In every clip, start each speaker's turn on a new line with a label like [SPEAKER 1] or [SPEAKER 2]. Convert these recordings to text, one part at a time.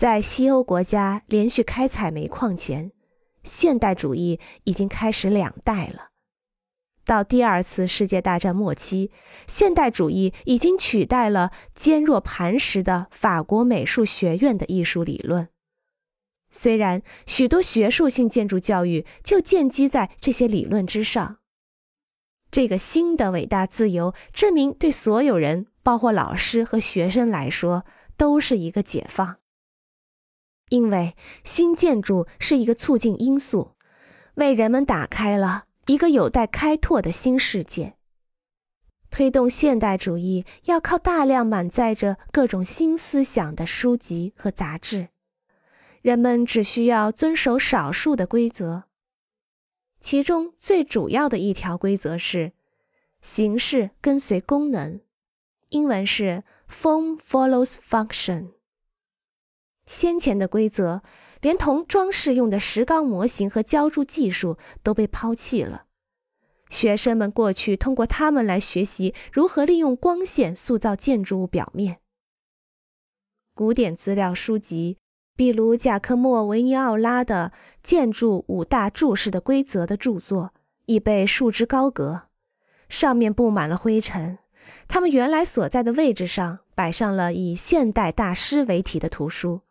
[SPEAKER 1] 在西欧国家连续开采煤矿前，现代主义已经开始两代了。到第二次世界大战末期，现代主义已经取代了坚若磐石的法国美术学院的艺术理论。虽然许多学术性建筑教育就建基在这些理论之上，这个新的伟大自由证明对所有人，包括老师和学生来说，都是一个解放。因为新建筑是一个促进因素，为人们打开了一个有待开拓的新世界。推动现代主义要靠大量满载着各种新思想的书籍和杂志。人们只需要遵守少数的规则，其中最主要的一条规则是：形式跟随功能。英文是 “form follows function”。先前的规则，连同装饰用的石膏模型和浇筑技术都被抛弃了。学生们过去通过它们来学习如何利用光线塑造建筑物表面。古典资料书籍。比如贾科莫·维尼奥拉的《建筑五大注释的规则》的著作已被束之高阁，上面布满了灰尘。他们原来所在的位置上摆上了以现代大师为题的图书。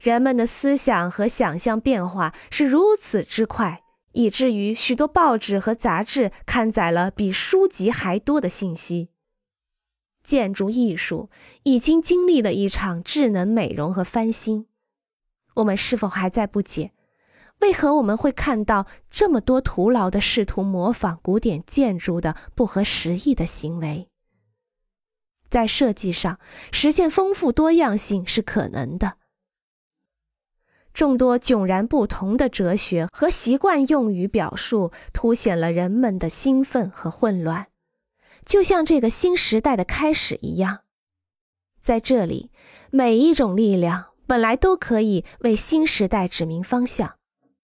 [SPEAKER 1] 人们的思想和想象变化是如此之快，以至于许多报纸和杂志刊载了比书籍还多的信息。建筑艺术已经经历了一场智能美容和翻新。我们是否还在不解，为何我们会看到这么多徒劳的试图模仿古典建筑的不合时宜的行为？在设计上实现丰富多样性是可能的。众多迥然不同的哲学和习惯用语表述，凸显了人们的兴奋和混乱，就像这个新时代的开始一样。在这里，每一种力量。本来都可以为新时代指明方向，